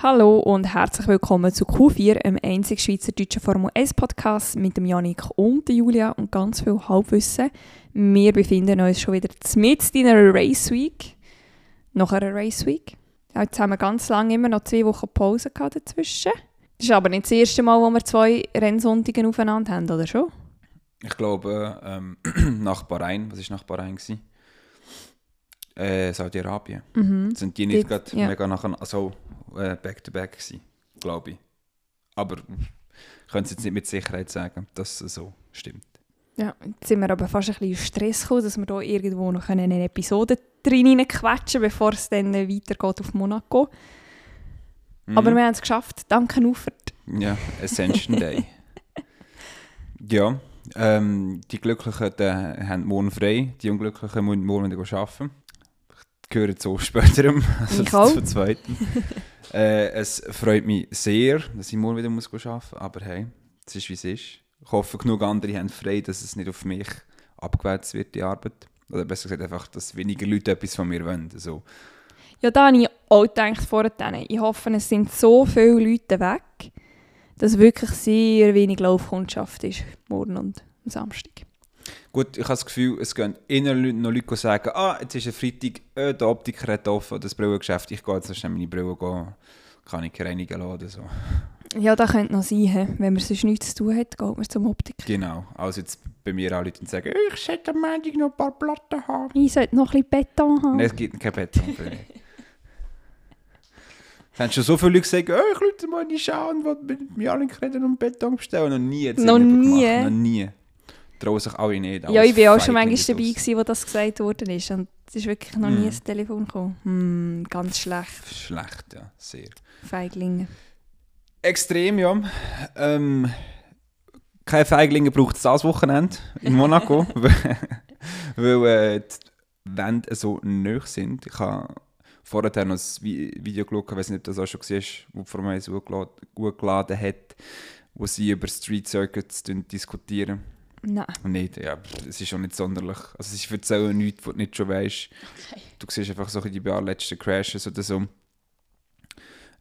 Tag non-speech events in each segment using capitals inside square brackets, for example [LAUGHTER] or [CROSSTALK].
Hallo und herzlich willkommen zu Q4, einem einzigen schweizerdeutschen Formel 1 Podcast mit dem Janik und Julia und ganz viel Halbwissen. Wir befinden uns schon wieder mitten in einer Race Week. Nach einer Race Week. Jetzt haben wir ganz lange immer noch zwei Wochen Pause gehabt dazwischen. Das ist aber nicht das erste Mal, wo wir zwei Rennsonntage aufeinander haben, oder schon? Ich glaube, ähm, [CLEARS THROAT] nach Bahrain, was war nach Bahrain? Gewesen? Äh, Saudi-Arabien. Mhm. Sind die nicht gerade ja. mega nachher, also äh, back-to-back gewesen, glaube ich. Aber ich könnte es jetzt nicht mit Sicherheit sagen, dass es so stimmt. Ja, jetzt sind wir aber fast ein bisschen in Stress gekommen, dass wir hier irgendwo noch eine Episode drin quetschen bevor es dann weitergeht auf Monaco. Mhm. Aber wir haben es geschafft. Danke, Ufert. Ja, Ascension Day. [LAUGHS] ja, ähm, die Glücklichen die haben morgen frei, die Unglücklichen müssen morgen wieder arbeiten. Ich gehöre zu späterem, [LAUGHS] also Ich zu zweiten. [LAUGHS] äh, es freut mich sehr, dass ich morgen wieder muss arbeiten muss, aber hey, es ist wie es ist. Ich hoffe, genug andere haben frei, dass es nicht auf mich abgewälzt wird, die Arbeit. Oder besser gesagt einfach, dass weniger Leute etwas von mir wollen. Also, Ja, da habe ich auch gedacht vorhin. Ich hoffe, es sind so viele Leute weg, dass wirklich sehr wenig Laufkundschaft ist, morgen und am Samstag. Gut, ich habe das Gefühl, es gehen Leute, noch Leute sagen, ah, jetzt ist ein Freitag, äh, der Optiker hat offen, das Brillengeschäft, ich gehe jetzt schnell meine Brille gehen, kann ich reinigen lassen oder so. Ja, das könnte noch sein, wenn man sonst nichts zu tun hat, geht man zum Optiker. Genau, also jetzt bei mir auch Leute sagen, ich sollte am Montag noch ein paar Platten haben. Ich sollte noch ein bisschen Beton haben. Nein, es gibt kein Beton für mich. Es haben schon so viele Leute gesagt, oh, ich rufe mal die Schau und will mit mir alle reden und Beton bestellen. Noch nie. Noch nie? Gemacht. Noch nie. Trauen sich alle nicht. ja, ich war auch schon manchmal dabei, gewesen, wo das gesagt worden ist. Und es ist wirklich noch nie Mhm. ins Telefon gekommen. Hm, ganz schlecht. Schlecht, ja, sehr. Feiglinge. Extrem, ja. Ähm, keine Feiglinge braucht es das Wochenende in Monaco, [LAUGHS] [LAUGHS] weil äh, die Wände so nöch sind. Ich habe vorher noch ein Vi- Video geschaut, ich weiß nicht, ob das auch schon gesehen hast, wo Formel 1 hochgeladen hochgeladen hat, wo sie über Street Circuits diskutieren. Nein. Nicht, ja, es ist auch nicht sonderlich. Also sie erzählen nichts, was du nicht schon weißt. Du siehst einfach so die allerletzten Crashes oder so.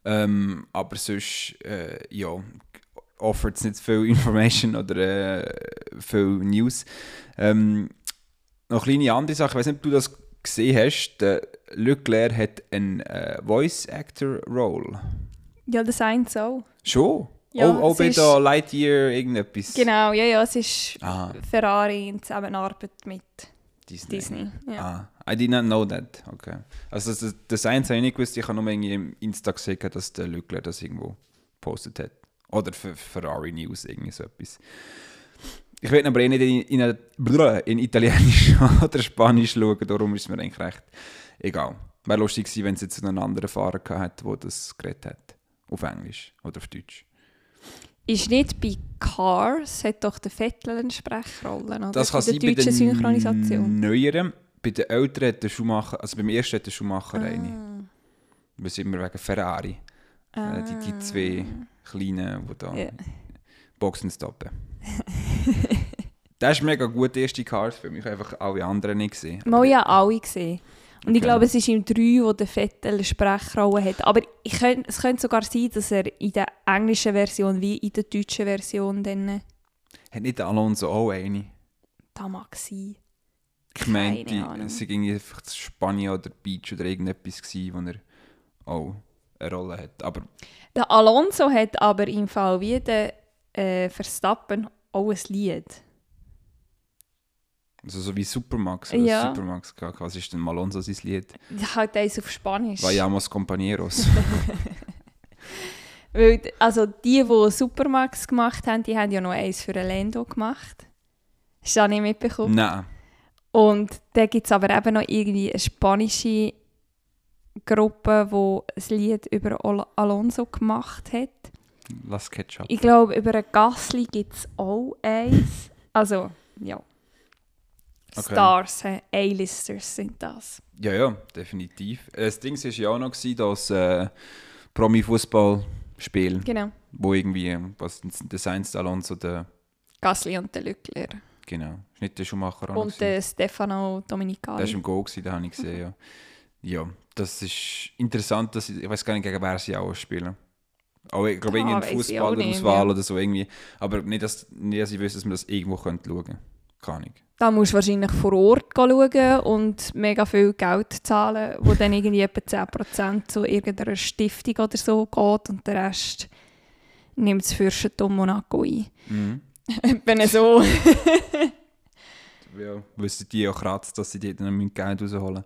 Ähm, aber sonst, äh, ja, offert es nicht viel [LAUGHS] Information oder äh, viel News. Ähm, noch eine kleine andere Sache, ich weiß nicht, ob du das gesehen hast. Der Leclerc hat einen äh, Voice Actor Role. Ja, das eins auch. Schon? Ja, der Lightyear irgendetwas? Genau, ja, ja, es ist Ah, Ferrari in Zusammenarbeit mit Disney. Disney. Ja. Ah, I did not know that. Okay. Also das, das eins habe ich nicht gewusst, ich habe nur irgendwie im Insta gesehen, dass der Lückler das irgendwo gepostet hat. Oder für Ferrari News, irgendwie so etwas. Ich will aber eh nicht in, in, in Italienisch [LAUGHS] oder Spanisch schauen, darum ist mir eigentlich recht egal. Wäre lustig gewesen, wenn es jetzt einen anderen Fahrer gehabt hätte, der das geredet hat. Auf Englisch oder auf Deutsch. Ist nicht bei Cars, hat doch der Vettel eine Sprechrolle, oder? Das kann sein der bei den Synchronisation. neueren. Bei den älteren hat der Schumacher, also beim ersten hat der Schumacher eine. Ah. Wir sind immer wegen Ferrari. Äh, die, die zwei kleinen, die da Ja. Boxen stoppen. [LAUGHS] das ist mega gut, der erste Cars-Film. Ich habe einfach alle anderen nicht gesehen. Mal ja alle gesehen. Und ich Okay. glaube, es ist im 3, wo der Vettel eine Sprechrolle hat. Aber ich könnt, es könnte sogar sein, dass er in der englischen Version wie in der deutschen Version dann Hat nicht der Alonso auch eine? da mag sein. Ich Ahnung. es war einfach das Spanien oder Beach oder irgendetwas, gewesen, wo er auch eine Rolle hat. Aber Der Alonso hat aber im Fall wie der äh, Verstappen auch ein Lied. Also so wie Supermax. oder Ja. Supermax. Was ist denn Alonso sein Lied? Halt eins auf Spanisch. Vayamos compañeros. [LAUGHS] Weil, also die, die Supermax gemacht haben, die haben ja noch eins für Lando gemacht. Hast du das nicht mitbekommen? Nein. Und dann gibt es aber eben noch irgendwie eine spanische Gruppe, die ein Lied über Al Alonso gemacht hat. Lass Ketchup. Ich glaube, über einen Gasly gibt es auch eins. Also, ja. Okay. Stars? A-Listers sind das. Ja, ja, definitiv. Äh, Das Ding war ja auch noch, dass äh, Promi-Fußball-Spiel, Genau. wo irgendwie, was der Sainz Alonso, der, Gasly und der Leclerc. genau, ist nicht der Schumacher auch Und der Stefano Der war Dominicali. im Go, gewesen, den habe ich gesehen, ja. Ja, das ist interessant, dass ich, ich weiß gar nicht, gegen wer sie auch spielen. Auch, ich glaube, Ah, irgendwie auch nicht, Fußballauswahl ja. oder so irgendwie. Aber nicht, dass, nicht, dass ich wüsste, dass man das irgendwo könnte schauen könnte. Keine Ahnung. Da musst du wahrscheinlich vor Ort schauen und mega viel Geld zahlen, wo dann irgendwie etwa 10% zu irgendeiner Stiftung oder so geht und der Rest nimmt das Fürstentum Monaco ein. Mhm. [LAUGHS] Wenn so. [LAUGHS] Ja, wissen die auch kratzt, dass sie dort noch Geld rausholen.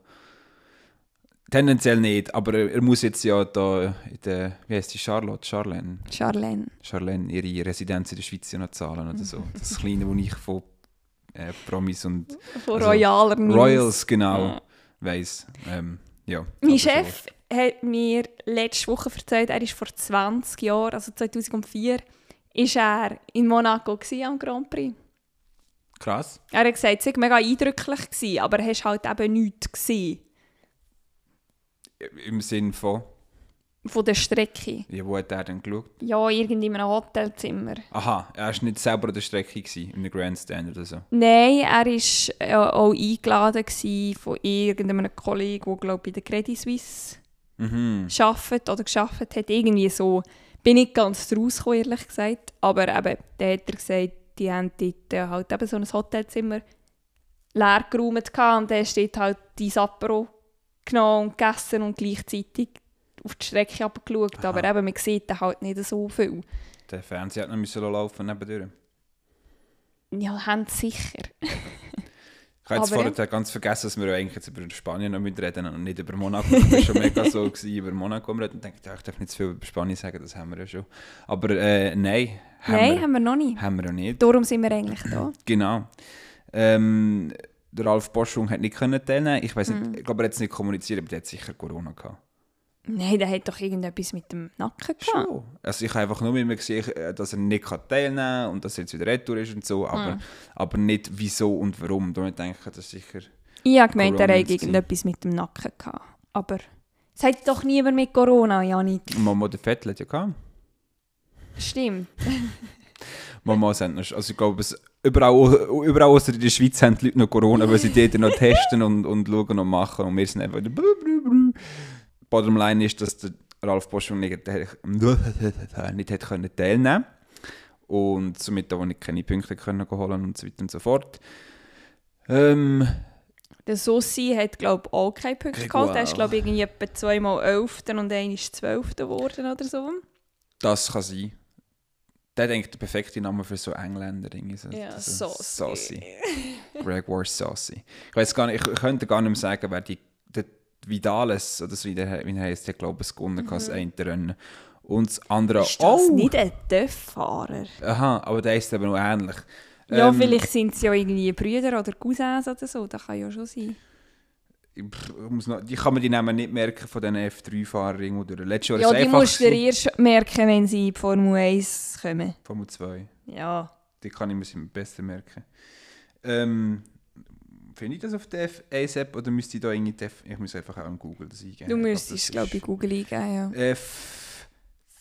Tendenziell nicht, aber er er muss jetzt ja da in der, wie heißt die, Charlotte, Charlene, Charlene. Charlene ihre Residenz in der Schweiz ja noch zahlen oder so. Das kleine, wo ich von äh, Promis und Von Also, Royaler News. Royals genau Ja. weiss. Ähm, ja, Mein Chef hat mir letzte Woche erzählt, er ist vor 20 Jahren, also 2004, ist er in Monaco am Grand Prix. so. Krass. Er hat gesagt, es war mega eindrücklich, gewesen, aber er hast halt eben nichts gesehen Im Sinn von, von der Strecke. ja, wo hat er denn geschaut? Ja, irgendwie in einem Hotelzimmer. Aha, er war nicht selber an der Strecke, gewesen, in einem Grandstand oder so. Nein, er war äh, auch eingeladen von irgendeinem Kollegen, der glaube bei der Credit Suisse Mhm. arbeitet oder geschafft hat. Irgendwie so. Bin nicht ganz rausgekommen, ehrlich gesagt. Aber eben, dann hat er gesagt, die haben dort äh, halt eben so ein Hotelzimmer leer geräumt und dann steht halt die Apero genommen und gegessen und gleichzeitig auf die Strecke abgeschaut. Aha. Aber eben, man sieht dann halt nicht so viel. Der Fernseher hat noch müssen laufen nebendurch. Ja, haben sicher. Ich habe jetzt vorher ganz vergessen, dass wir eigentlich jetzt über Spanien noch reden und nicht über Monaco. Ich war schon mega so gewesen, [LAUGHS] über Monaco reden und dachte, ja, ich darf nicht zu viel über Spanien sagen, das haben wir ja schon. Aber äh, nein, haben, Nein, wir, haben wir noch nicht. haben wir ja nicht. Darum sind wir eigentlich da. [CLEARS THROAT] Genau. Ähm, der Ralf Boschung hat nicht können teilnehmen. Ich weiß nicht, ich glaube, er hat es nicht kommuniziert, aber der hat sicher Corona gehabt. Nein, der hat doch irgendetwas mit dem Nacken gehabt. Schon. Also ich habe einfach nur immer gesehen, dass er nicht teilnehmen kann und dass er jetzt wieder retour ist und so, aber, Mhm. aber nicht wieso und warum. Da denke ich, das ist sicher... Ich habe gemeint, er gewesen. irgendetwas mit dem Nacken gehabt. Aber es hat doch niemand mit Corona, Janik. Mama der Vettel hat ja gehabt. Stimmt. [LAUGHS] Mama sind noch, also ich glaube, es, überall, überall außer in der Schweiz haben die Leute noch Corona, weil sie dort noch testen und, und schauen und machen und wir sind einfach wieder brü, brü, brü. Bottom line ist, dass der Ralf Boschung nicht, [LAUGHS] nicht hat können teilnehmen und somit auch nicht keine Punkte können holen und so weiter und so fort. Ähm, Der Sossi hat, glaube ich, auch keine Punkte geholt. Er ist, glaube ich, irgendwie etwa zweimal Elfter und einer ist Zwölfter geworden oder so. das kann sein. Der denkt der perfekte Name für so Engländer. So, Ja, so. Saucy. Gregor Saucy. Ich weiß gar nicht, ich könnte gar nicht mehr sagen, wer die, Vidales oder so wie der, wie er heißt, der glaube ich gewonnen hat, das eine Rennen. Und das andere Mhm. Ist das oh! nicht ein Töfffahrer? Aha, aber der ist eben noch ähnlich. Ja, Ähm, vielleicht sind es ja irgendwie Brüder oder Cousins oder so. Das kann ja schon sein. ich muss noch, die kann man die Namen nicht merken von diesen F3-Fahrern irgendwo durch. Letztes Jahr Ja, die musst du dir erst merken, wenn sie in die Formel 1 kommen. Formel 2. Ja. Die kann ich mir besser merken. Ähm, Finde ich das auf der F1-App oder müsste ich da irgendwie die F ich muss einfach auch in Google das eingeben. Du Ich müsstest, das glaube ich, Google eingeben, ja.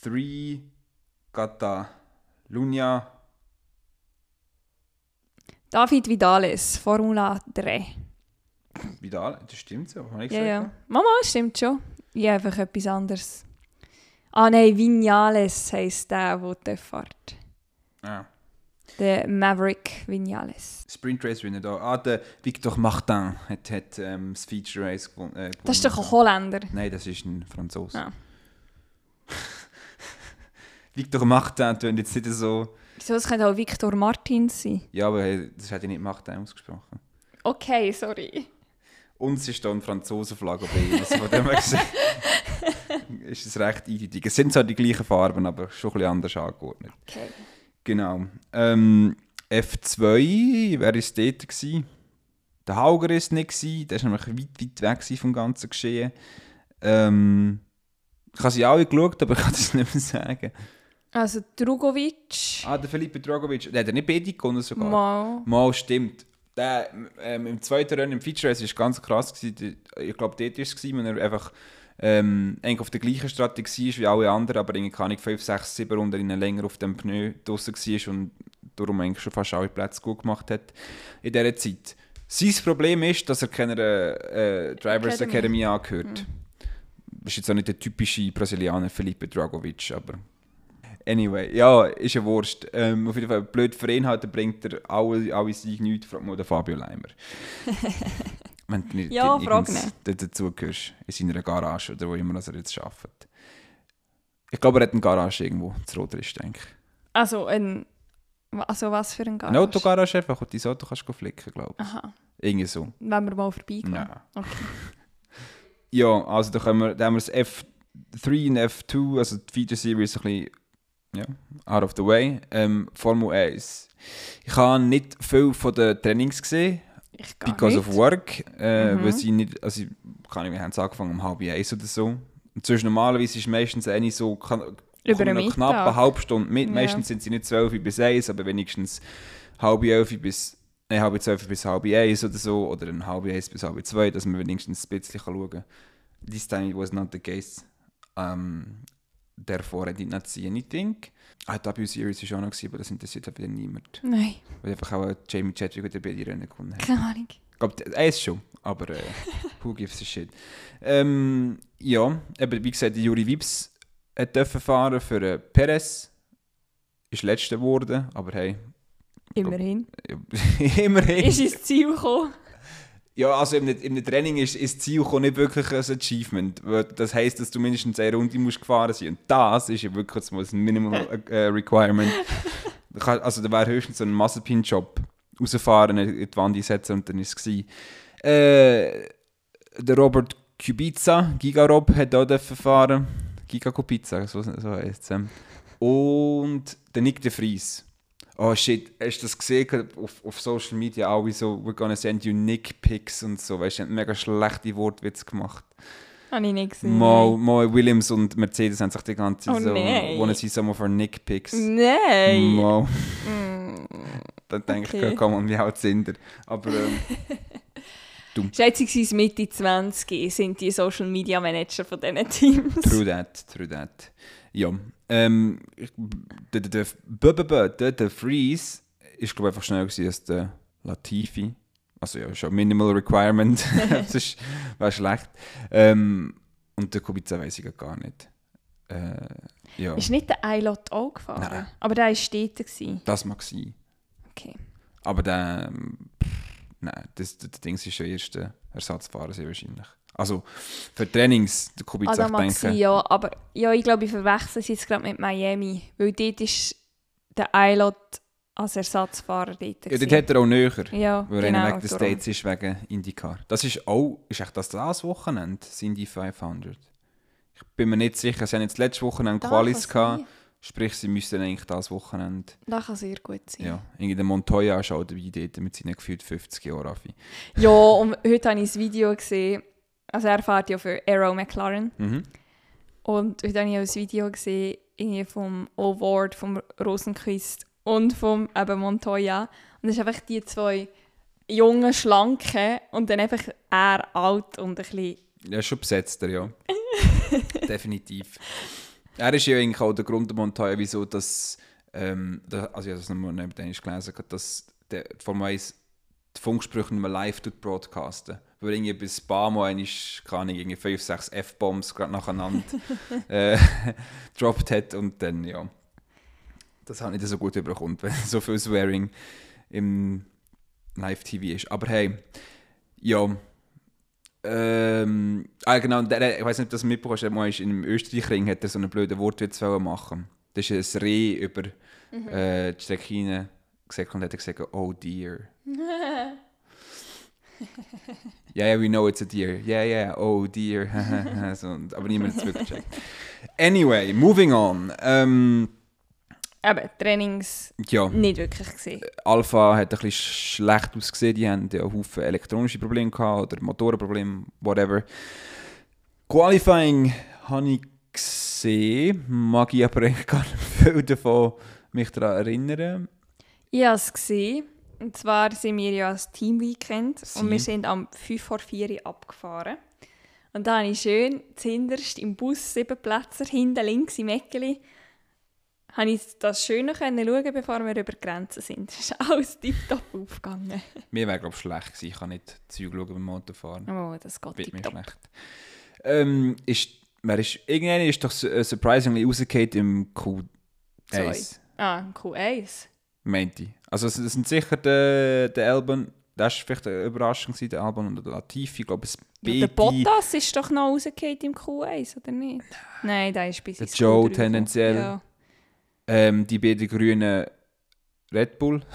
F3 Catalunya. David Vidales, Formula 3. Vidal, das stimmt so. Habe ich Ja, gesagt? ja. Mama, stimmt schon. Ja, einfach etwas anderes. Ah nein, Vinales heisst der, der fährt. Ah. Der Maverick Vinales. Sprint Race Winner da. Ah, der Victor Martin hat, hat ähm, das Feature Race gewonnen. Äh, Das ist doch ein. Holländer. Nein, das ist ein Franzose. Ah. [LAUGHS] Victor Martin tönt jetzt nicht so. Wieso, es könnte auch Victor Martins sein. Ja, aber hey, das hätte ich nicht Martin ausgesprochen. Okay, sorry. Und es ist da eine Franzosenflagge bei ihm. Also von dem her ist es recht eindeutig. Es sind zwar die gleichen Farben, aber schon ein bisschen anders angeordnet. Okay. Genau. Ähm, F2, wer war dort? Gewesen? Der Hauger war es nicht, gewesen. der war nämlich weit, weit weg vom ganzen Geschehen. Ähm, ich habe sie alle geschaut, aber ich kann das nicht mehr sagen. Also Drugovic. Ah, der Felipe Drogovic, der hat ja nicht beide gewonnen sogar. Mal. Mal stimmt. Der, ähm, Im zweiten Rennen im Feature Race war ganz krass. Gewesen. Ich glaube, dort war es, wenn er einfach ähm, eigentlich auf der gleichen Strategie ist wie alle anderen, aber irgendwie kann ich 5, 6, 7 Runden länger auf dem Pneu draussen war und darum eigentlich schon fast alle Plätze gut gemacht hat in dieser Zeit. Sein Problem ist, dass er keiner äh, Drivers Academy. Academy, angehört. Ist jetzt auch nicht der typische Brasilianer Felipe Dragovic, aber. Anyway, ja, ist ja Wurst. Ähm, auf jeden Fall, blöd für ihn halt, bringt er alle, alle Siege nichts, fragt mal den Fabio Leimer. [LAUGHS] Wenn du nicht Ja, dazugehörst, in seiner Garage oder wo immer das er jetzt arbeitet. Ich glaube, er hat eine Garage irgendwo, zu Rotrist, denke ich. Also, ein, also was für ein Garage? Eine Autogarage einfach, wo du dein Auto kannst flicken, glaube ich. Aha, Irgendwie so. wenn wir mal vorbeigehen. Ja. Okay. [LAUGHS] Ja, also da, können wir, da haben wir das F3 und F2, also die Feature Series, ein bisschen ja, out of the way. Ähm, Formel 1. Ich habe nicht viel von den Trainings gesehen, Ich gar because nicht. of work. Äh, Mhm. weil sie nicht, also, ich kann nicht, wir haben es angefangen um halb eins oder so. Und sonst normalerweise ist meistens eine so, kann, Über eine Mittag. halbe Stunde mit. Ja. Meistens sind sie nicht 12 bis 1, aber wenigstens halb elf bis nein, halb zwölf bis halb eins oder so, oder ein halb eins bis halb zwei, dass man wenigstens ein bisschen schauen kann. This time it was not the case. Um, therefore I did not see anything. Ah, die W-Series war auch noch, aber das interessiert wieder niemand. Nein, Weil einfach auch Jamie Chadwick oder bei Rennen gewonnen hat. keine Ahnung. Ich glaube, er ist schon, aber äh, [LAUGHS] who gives a shit. Ähm, ja, eben, wie gesagt, Juri Wips hat dürfen fahren für äh, Perez. Ist letzter geworden, aber hey, Immerhin. [LAUGHS] immerhin. Ist ins Ziel gekommen. Ja, also im, im Training ist, ist das Ziel nicht wirklich ein Achievement. Das heisst, dass du mindestens eine Runde musst gefahren sein Und das ist ja wirklich ein Minimal äh, Requirement. [LAUGHS] Da kann- Also da wäre höchstens so ein Mazepin-Job rausfahren, in die Wand einsetzen und dann ist es gewesen. Äh, der Robert Kubica, Gigarob, hat auch fahren. Giga Kubica, so, so heisst es. ähm. Und der Nick de Vries. Oh shit, hast du das gesehen auf, auf Social Media? Alle so, we're gonna send you Nick Pics und so. Weißt du, mega schlechte Wortwitze gemacht. Habe ich nicht gesehen. Mo, Mo Williams und Mercedes haben sich die ganze Zeit Oh so, nein. wanna see some of our Nick Pics. Nein. Mo. Mm. Dann denke Okay. ich, komm on, wie alt sind ihr? Aber ähm, [LAUGHS] Schätzungsweise Mitte 20 sind die Social Media Manager von diesen Teams. true that, true that. Ja, ähm, der, der, der, der, der, der Freeze ist glaube ich einfach schneller gewesen als der Latifi. Also ja, schon Minimal Requirement, [LAUGHS] [LAUGHS] das ist, wäre schlecht. Ähm, und der Kubica weiß ich gar nicht. Äh, ja, Ist nicht der Eilot auch gefahren? Nein. Aber der war gewesen. das mag sein. Okay. Aber der, ähm, pff, nein, das, das, Ding ist schon erste Ersatzfahrer sehr wahrscheinlich. Also für Trainings, der Kubica, mag denke, sein, ja. Aber ja, ich glaube, ich verwechsel es jetzt gerade mit Miami. Weil dort ist der Eilot als Ersatzfahrer dort. ja, dort hat er auch näher. ja, Weil genau. einer wegen der. States ist, wegen IndyCar. Das ist auch, ist echt das das Wochenende, das Indy 500? Ich bin mir nicht sicher, sie haben jetzt letztes Wochenende Da Qualis gehabt, sprich sie müssten eigentlich das Wochenende, Das kann sehr gut sein. ja, irgendwie der Montoya ist auch dabei dort mit seinen gefühlt 50 Jahren. Ja, und heute habe ich ein Video gesehen. Also er fährt ja für Aero McLaren. Mhm. Und heute habe ich auch ein Video gesehen irgendwie vom Award, vom Rosenquist und vom eben Montoya. Und es ist einfach die zwei jungen, schlanken und dann einfach er alt und ein bisschen... Ja, schon besetzt er, ja. [LAUGHS] Definitiv. Er ist ja eigentlich auch der Grund der Montoya, wieso das, ähm, da, also ich habe das nochmal neben Dänisch gelesen, dass der die Formel 1 die Funksprüche nicht mehr live tut broadcasten. Weil irgendwie bis mal einmal, keine irgendwie 5, 6 F-Bombs gerade nacheinander [LAUGHS] äh, [LAUGHS] gedroppt hat und dann, ja. Das ich nicht so gut überkommt, wenn [LAUGHS] so viel Swearing im Live-TV ist. Aber hey, ja. Ähm, ah, genau, der, ich weiß nicht, ob du das mitbekommst, er mal ist in einem Österreichring hat er so einen blöden Wortwitz machen. Das ist ein Reh über äh, die Strecke hinein gesagt und hat er gesagt, oh dear. Ja, ja, we know it's a deer. Ja, ja, oh dear. [LAUGHS] so, aber niemand hat es wirklich gecheckt. Anyway, moving on. Ähm, Eben, Trainings ja. nicht wirklich gesehen. Alpha hat ein bisschen schlecht ausgesehen. Die haben ja Haufen elektronische Probleme gehabt oder Motorenprobleme, whatever. Qualifying habe ich gesehen, mag ich aber eigentlich [LAUGHS] gar nicht viel davon mich daran erinnern. Ich habe es gesehen. Und zwar sind wir ja als Team-Weekend Sie. und wir sind am 5 vor 4 Uhr abgefahren. Und da habe ich schön zuhinterst im Bus sieben Plätze, hinten links im Eckeli, habe ich das schöner können schauen, bevor wir über die Grenzen sind. Es ist alles tiptop aufgegangen. Mir wäre, glaube ich, schlecht gewesen. Ich kann nicht Zeug schauen beim Motorfahren. Oh, das geht Wird mir schlecht. Ähm, ist, wer ist, irgendeiner ist doch äh, surprisingly rausgefallen im Q1. Zwei. Ah, Q1. Meinte ich. Also es, es sind sicher der, der Albon, das war vielleicht eine Überraschung, gewesen, der Albon und der Latifi, ich glaube es Ja, der Bottas ist doch noch rausgefallen im Q1, oder nicht? Nein, der ist bis Der Joe Q3 gekommen. tendenziell. Ja. ähm, die beiden grünen Red Bull. [LAUGHS]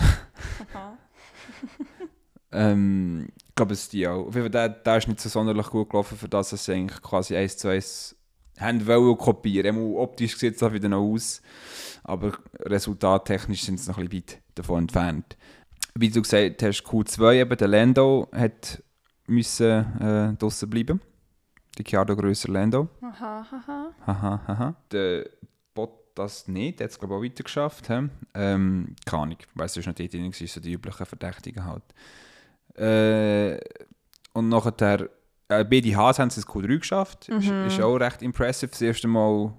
Ähm, ich glaube, es ist die auch. Auf jeden Fall, der, der ist nicht so sonderlich gut gelaufen, für das sie eigentlich quasi eins zu eins haben wollen kopieren. Einmal optisch sieht es auch wieder noch aus, aber resultattechnisch sind sie noch ein bisschen weit davon entfernt. Wie du gesagt hast, Q2 eben, der Lando hat müssen äh, draussen bleiben. Der Chiaro grösser Lando. Aha, aha. Haha, haha. Der Bottas nicht, der hat es glaube ich auch weiter geschafft. he? Ähm, keine Ahnung, ich weiss, es war noch dort drin, so die üblichen Verdächtigen halt. Äh, und nachher, äh, beide Haas haben es ins Q3 geschafft. Ist, Mhm. ist auch recht impressive. Das erste Mal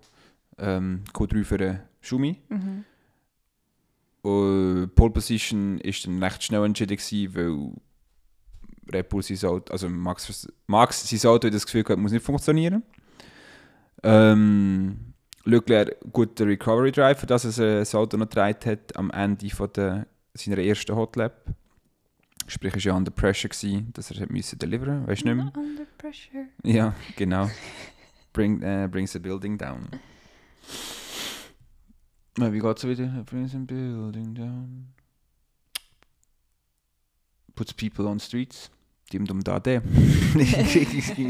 ähm, Q3 für den Schumi. Mhm. Und Pole Position ist dann recht schnell entschieden gewesen, weil Red Bull sein Auto, also Max, Max sein Auto hat das Gefühl gehabt, muss nicht funktionieren. Ähm, Leclerc guter Recovery Drive, für das er das Auto noch getragen hat am Ende von der, seiner ersten Hot Lap. Sprich, er war ja under pressure, gewesen, dass er müssen deliveren weißt du nicht mehr? Under pressure. Ja, genau. Bring, äh, brings the building down. Äh, Wie geht's wieder? Brings the building down. Puts people on streets. Dim dum da de.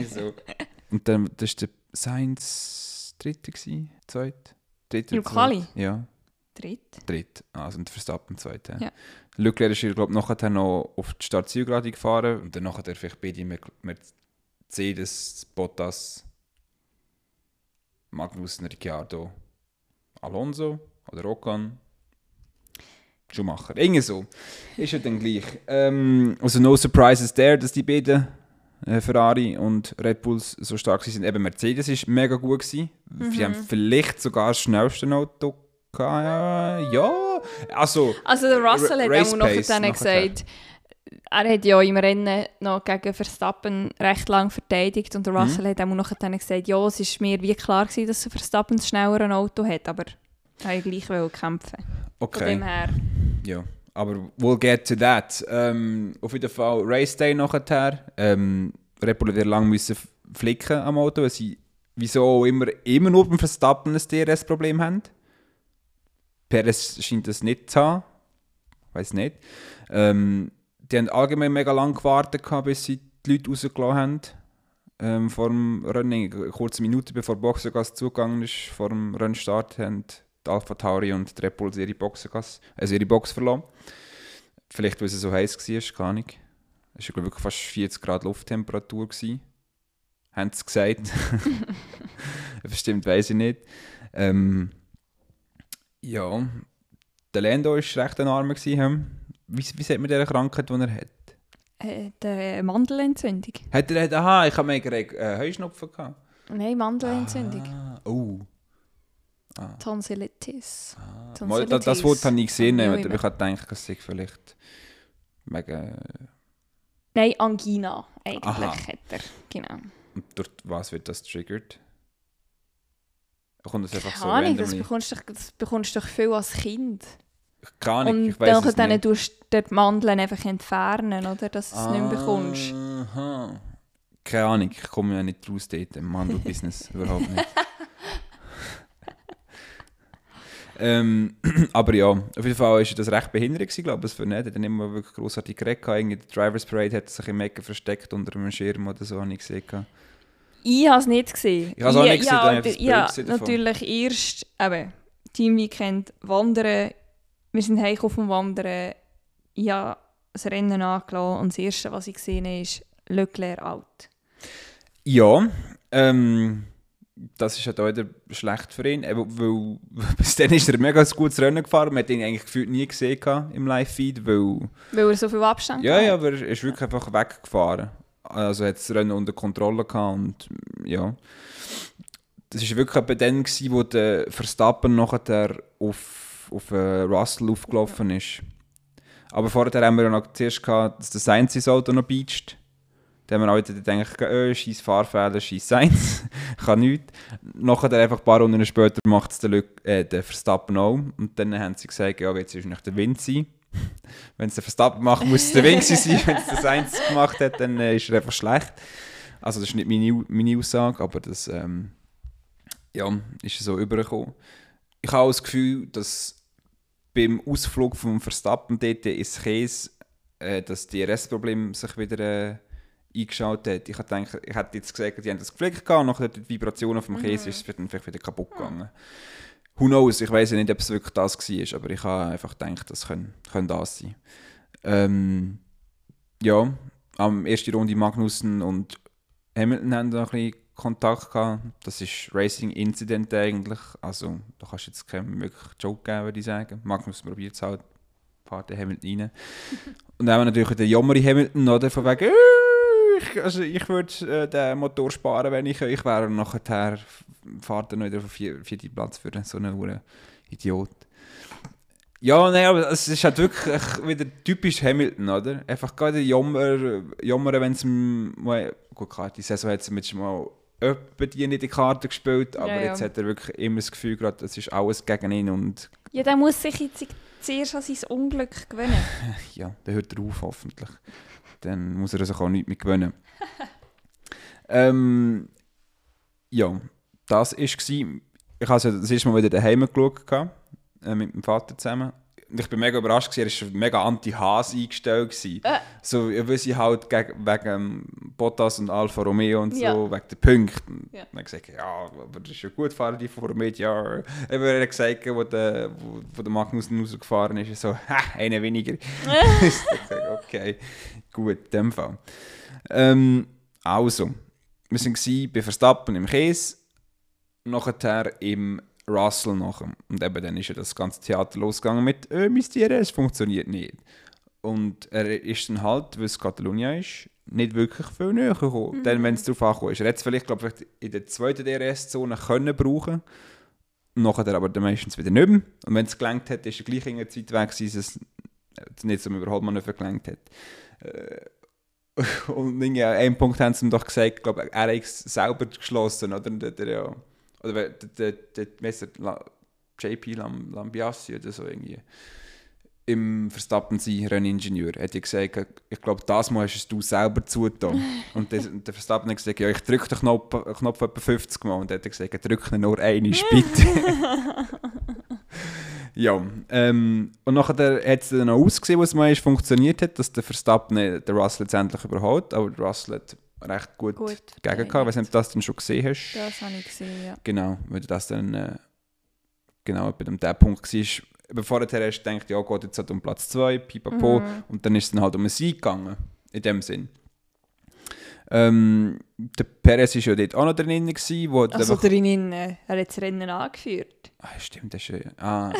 so. [LAUGHS] Und dann, das war der Sainz dritte, gewesen, zweit. Dritte, Im. Quali? Ja, Dritt. dritt. Also und Verstappen zweit. Ja. Leclerc ist, glaube ich, nachher noch auf die Startzielgerade gefahren und dann nachher vielleicht beide Mer- Mercedes, Bottas, Magnussen, Ricciardo, Alonso oder Ocon, Schumacher. Irgendwie so. Ist ja dann gleich. Ähm, also no surprises there, dass die beiden äh, Ferrari und Red Bulls so stark sind. Eben Mercedes ist mega gut gewesen. Sie haben vielleicht sogar das schnellste Auto gehabt. Ja, also Also der Russell hat Race auch noch dann gesagt, er hat ja im Rennen noch gegen Verstappen recht lang verteidigt und der Mhm. Russell hat auch noch dann gesagt, ja, es ist mir wie klar gewesen, dass Verstappen das schnellere Auto hat, aber er wollte gleich kämpfen. Von okay. dem her, Ja, aber we'll get to that. Ähm, auf jeden Fall Race Day nachher. Ähm, Red Bull hat lange müssen flicken am Auto, weil sie wieso immer, immer nur beim Verstappen ein DRS-Problem haben. Perez scheint das nicht zu haben. Weiß nicht. Ähm, die haben allgemein mega lange gewartet, bis sie die Leute rausgelassen haben. Ähm, vor dem Rennen, eine kurze Minute bevor Boxengas zugegangen ist, vor dem Rennstart, haben die Alpha Tauri und die Red Bulls ihre, Boxengas, also ihre Box verloren. Vielleicht, weil es so heiß war, keine Ahnung. Es war glaub ich, wirklich fast 40 Grad Lufttemperatur. Gewesen. Haben sie gesagt. [LAUGHS] [LAUGHS] Bestimmt weiß ich nicht. Ähm, ja, der Lando war recht ein Armer. gewesen? Wie, wie sagt man diese Krankheit, die er hat? äh, die Mandelentzündung. Hat er, aha, ich habe mega äh, Heuschnupfen gehabt. Nein, Mandelentzündung. Ah, oh. Ah. Tonsillitis. Ah. Tonsillitis. Das, das Wort habe ich gesehen, aber immer. ich habe gedacht, es sei vielleicht wegen... Nein, Angina eigentlich Aha. hat er. Genau. Und durch was wird das triggert? Kommt das einfach so Keine Ahnung, das bekommst, du, das bekommst du doch viel als Kind. Keine Ahnung, Und ich weiß dann, es dann nicht. tust du die Mandeln einfach entfernen, oder? Dass du es nicht mehr bekommst. Aha. Keine Ahnung, ich komme ja nicht raus dort im Mandelbusiness, [LAUGHS] überhaupt nicht. ähm, [CLEARS THROAT] aber ja, auf jeden Fall war das recht behindert, glaube ich, für nicht. Er hat dann immer wirklich grossartig geredet. Irgendwie Die Drivers Parade hat sich im Ecken versteckt unter einem Schirm oder so, habe ich gesehen. Ich habe es nicht gesehen. Ich habe es auch nicht gesehen, Ja, ich ja, ja gesehen natürlich erst eben, Teamweekend wandern. Wir sind heim dem Wandern. Ich habe das Rennen angelassen und das Erste, was ich gesehen habe, ist Leclerc out. Ja, ähm, das ist halt auch wieder schlecht für ihn, weil [LAUGHS] bis dann ist er ein mega gutes Rennen gefahren. Man hat ihn eigentlich gefühlt nie gesehen im Live-Feed, weil Weil er so viel Abstand Ja, ja, aber er ist wirklich einfach weggefahren. Also hat das Rennen unter Kontrolle gehabt und ja. das war wirklich dann, gewesen, wo der Verstappen nachher auf, auf äh, Russell aufgelaufen ist. Aber vorher haben wir ja noch zuerst gehabt, dass der Sainz sein Auto noch beacht. Dann haben wir alle gedacht, oh, scheiß Fahrfehler, scheiß Sainz, [LAUGHS] kann nichts. Nachher einfach ein paar Runden später macht es Lück, äh, der Verstappen auch. Und dann haben sie gesagt, ja, jetzt ist nicht der Wind sein. Wenn es der Verstappen macht, muss es der Wind sein. Wenn es der Sainz gemacht hat, dann äh, ist er einfach schlecht. Also das ist nicht meine, meine Aussage, aber das ähm, ja, ist so übergekommen. Ich habe auch das Gefühl, dass beim Ausflug vom Verstappen dort ins Käse, äh, dass die Restproblem sich wieder äh, eingeschaltet hat. Ich hätte, ich hätte jetzt gesagt, die haben das gepflegt gehabt, nachher die Vibration auf dem Käse mhm. ist es vielleicht wieder kaputt gegangen. Who knows, ich weiß ja nicht, ob es wirklich das war, aber ich habe einfach gedacht, das könnte, könnte das sein. Ähm, ja, am ersten Runde Magnussen und Hamilton haben da ein bisschen Kontakt gehabt. Das ist Racing Incident eigentlich. Also da kannst du jetzt keinen wirklich Joke geben, würde ich sagen. Magnus probiert es halt, fährt der Hamilton rein. [LAUGHS] und dann haben wir natürlich den Jammer Hamilton, oder, von wegen, äh, ich, also ich würde äh, den Motor sparen, wenn ich, ich wäre nachher, fahrt er noch wieder auf den vierten Platz für so einen Idiot. Ja, nein, aber es ist halt wirklich wieder typisch Hamilton, oder? Einfach gerade Jammer, Jammer wenn es mal, gut, klar, die Saison hat es mal öppe die nicht die Karte gespielt, aber ja, ja. jetzt hat er wirklich immer das Gefühl, gerade, das ist alles gegen ihn und... Ja, der muss sich jetzt zuerst an sein Unglück gewöhnen. [LAUGHS] ja, der hört er auf, hoffentlich. Dann muss er sich auch nicht mehr gewöhnen. [LAUGHS] ähm, ja, das war... Ich habe also das erste Mal wieder daheim geschaut, äh, mit meinem Vater zusammen ich bin mega überrascht, gewesen, er war mega anti-Haas eingestellt. Äh. So, weil sie halt gegen, wegen Bottas und Alfa Romeo und so, ja. wegen den Punkten. Ja. Dann gesagt, ja, aber das ist ja gut, fahren die vor mit ja. Eben, er hat gesagt, wo der, wo, wo der Magnus rausgefahren ist, so, ha, einer weniger. [LAUGHS] [LAUGHS] okay, gut, in dem Fall. Ähm, also, wir waren bei Verstappen im Käse, nachher im Russell nachher. Und eben dann ist ja das ganze Theater losgegangen mit «Äh, Mysterie, es funktioniert nicht». Und er ist dann halt, weil es Katalonia ist, nicht wirklich viel näher gekommen. Mhm. Dann, wenn es darauf ankommt. Er hätte es vielleicht, glaube ich, in der zweiten DRS-Zone können brauchen nachher aber dann meistens wieder nicht mehr. Und wenn es gelangt hat, ist er gleich in der Zeit weg, dass es nicht zum Überholmanöver gelangt hat. Äh, [LAUGHS] und an einem Punkt haben sie ihm doch gesagt, glaube er hat es selber geschlossen, oder? Der, der, ja oder der, der, der JP Lam, Lambiassi oder so irgendwie, im Verstappen sein Renningenieur, hat ja gesagt, ich glaube, das Mal hast du selber zugetan. [LAUGHS] und der, der Verstappen hat gesagt, ja, ich drücke den Knopf, Knopf etwa 50 Mal. Und er hat gesagt, drück ihn nur einmal, [LAUGHS] bitte. [LAUGHS] ja, ähm, und nachher hat es dann auch ausgesehen, was mal funktioniert hat, dass der Verstappen den Russell letztendlich überholt, aber der Russell hat recht gut, gut dagegen gehabt. Ich weiß nicht, ob du das dann schon gesehen hast. Das habe ich gesehen, ja. Genau, weil das dann äh, genau bei dem Punkt war, bevor du hast gedacht, ja, geht jetzt halt um Platz 2, pipapo, mhm. und dann ist es dann halt um einen Sieg gegangen, in dem Sinn. Ähm, der Perez war ja dort auch noch drin. Gewesen, wo also drinnen, er hat das Rennen angeführt. Ah, stimmt, das ist ja... Ah,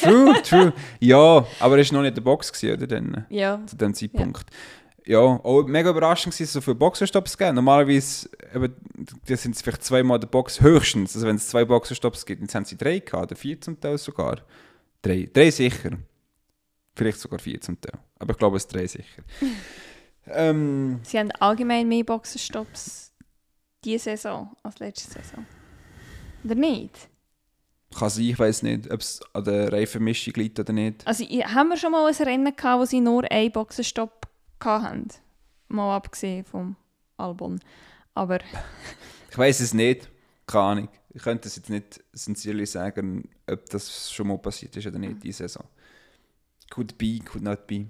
true, true. Ja, aber er war noch nicht in der Box, gewesen, oder? Dann, ja. Zu dem Zeitpunkt. Ja ja, auch mega überraschend war es, so viele Boxerstops geben. Normalerweise sind es vielleicht zweimal der Box höchstens. Also wenn es zwei Boxerstops gibt, dann haben sie drei gehabt, oder vier zum Teil sogar. Drei, drei sicher. Vielleicht sogar vier zum Teil. Aber ich glaube, es drei sicher. [LAUGHS] ähm, sie haben allgemein mehr Boxerstops diese Saison als letzte Saison. Oder nicht? Kann sein, ich weiß nicht, ob es an der Reifenmischung liegt oder nicht. Also haben wir schon mal ein Rennen gehabt, wo sie nur einen Boxenstopp hatten. Mal abgesehen vom Album. Aber. [LAUGHS] ich weiß es nicht. Keine Ahnung. Ich könnte es jetzt nicht sincerely sagen, ob das schon mal passiert ist oder nicht, diese Saison. Could be, could not be.